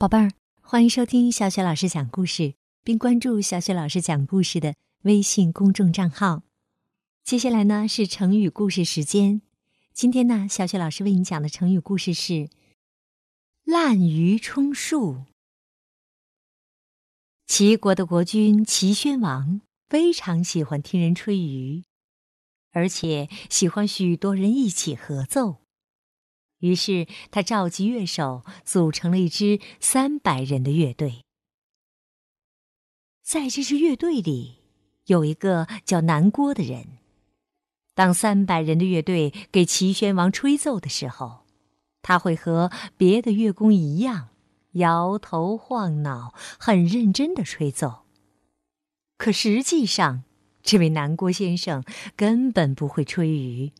宝贝儿，欢迎收听小雪老师讲故事，并关注小雪老师讲故事的微信公众账号。接下来呢是成语故事时间。今天呢，小雪老师为你讲的成语故事是“滥竽充数”。齐国的国君齐宣王非常喜欢听人吹竽，而且喜欢许多人一起合奏。于是他召集乐手，组成了一支三百人的乐队。在这支乐队里，有一个叫南郭的人。当三百人的乐队给齐宣王吹奏的时候，他会和别的乐工一样，摇头晃脑，很认真的吹奏。可实际上，这位南郭先生根本不会吹竽。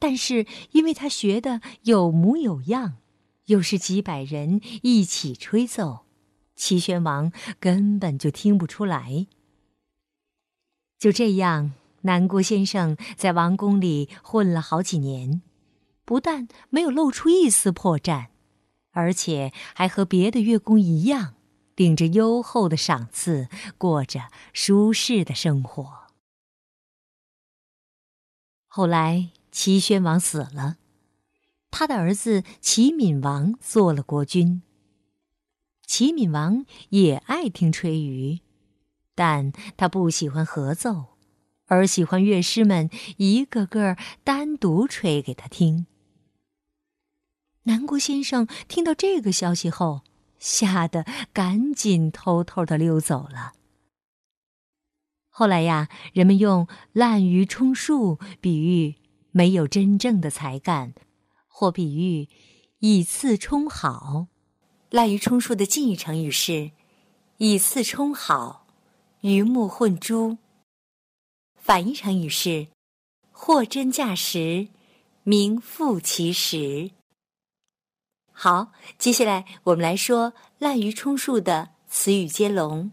但是，因为他学的有模有样，又是几百人一起吹奏，齐宣王根本就听不出来。就这样，南郭先生在王宫里混了好几年，不但没有露出一丝破绽，而且还和别的乐工一样，领着优厚的赏赐，过着舒适的生活。后来。齐宣王死了，他的儿子齐闵王做了国君。齐闵王也爱听吹竽，但他不喜欢合奏，而喜欢乐师们一个个单独吹给他听。南国先生听到这个消息后，吓得赶紧偷偷的溜走了。后来呀，人们用“滥竽充数”比喻。没有真正的才干，或比喻以次充好。滥竽充数的近义成语是以次充好，鱼目混珠。反义成语是货真价实，名副其实。好，接下来我们来说滥竽充数的词语接龙。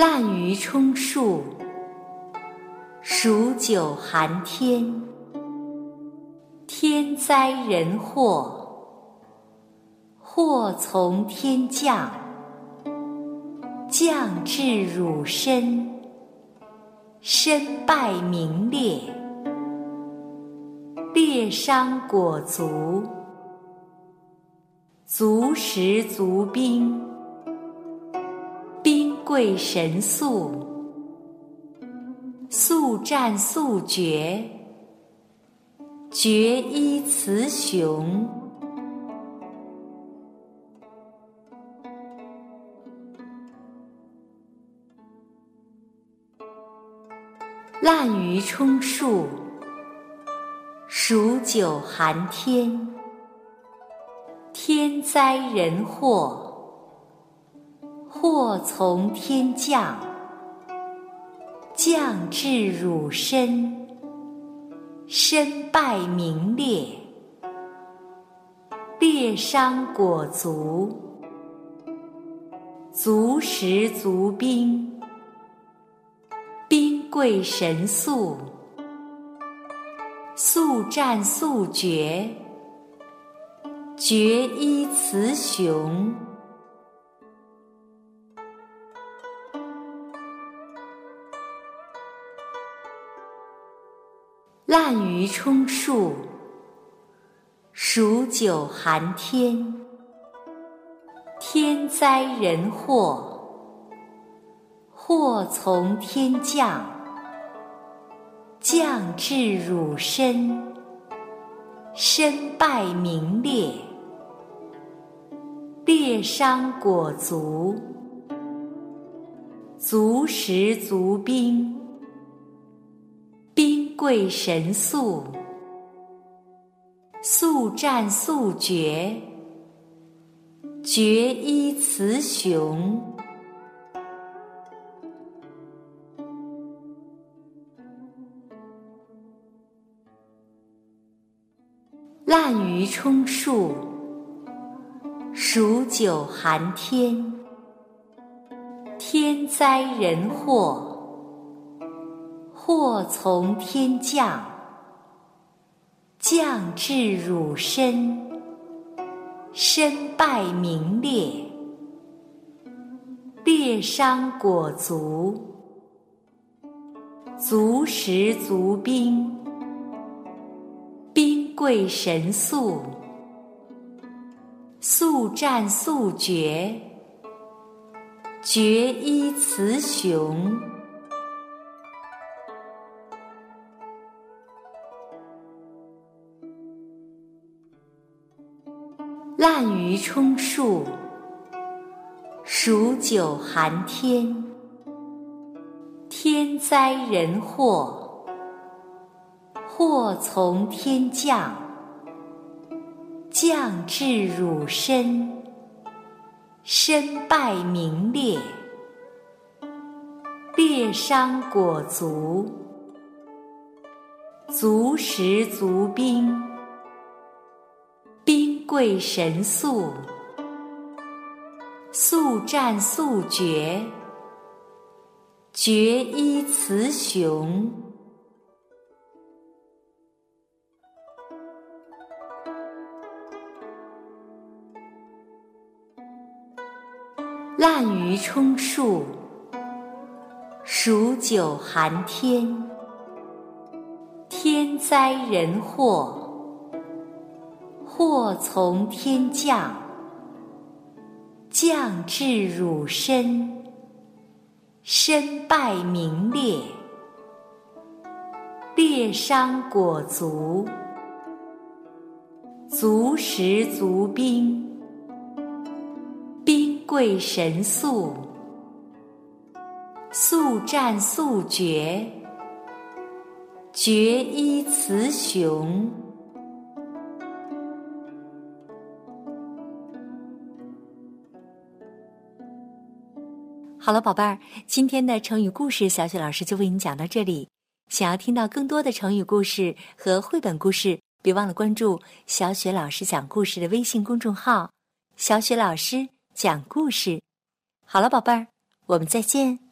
滥竽充数，数九寒天，天灾人祸，祸从天降，降至汝身，身败名裂，裂伤裹足，足食足兵。贵神速，速战速决，决一雌雄。滥竽充数，数九寒天，天灾人祸。祸从天降，降至汝身，身败名裂，裂伤裹足，足食足兵，兵贵神速，速战速决，决一雌雄。滥竽充数，数九寒天，天灾人祸，祸从天降，降至汝身，身败名裂，裂伤裹足，足食足兵。贵神速，速战速决，决一雌雄。滥竽充数，数九寒天，天灾人祸。祸从天降，降至汝身，身败名裂，裂伤裹足，足食足兵，兵贵神速，速战速决，决一雌雄。滥竽充数，数九寒天。天灾人祸，祸从天降，降至汝身，身败名裂，裂伤裹足，足食足兵。贵神速，速战速决，决一雌雄。滥竽充数，数九寒天。天灾人祸。祸从天降，降至汝身，身败名裂，裂伤裹足，足食足兵，兵贵神速，速战速决，决一雌雄。好了，宝贝儿，今天的成语故事，小雪老师就为你讲到这里。想要听到更多的成语故事和绘本故事，别忘了关注小雪老师讲故事的微信公众号“小雪老师讲故事”。好了，宝贝儿，我们再见。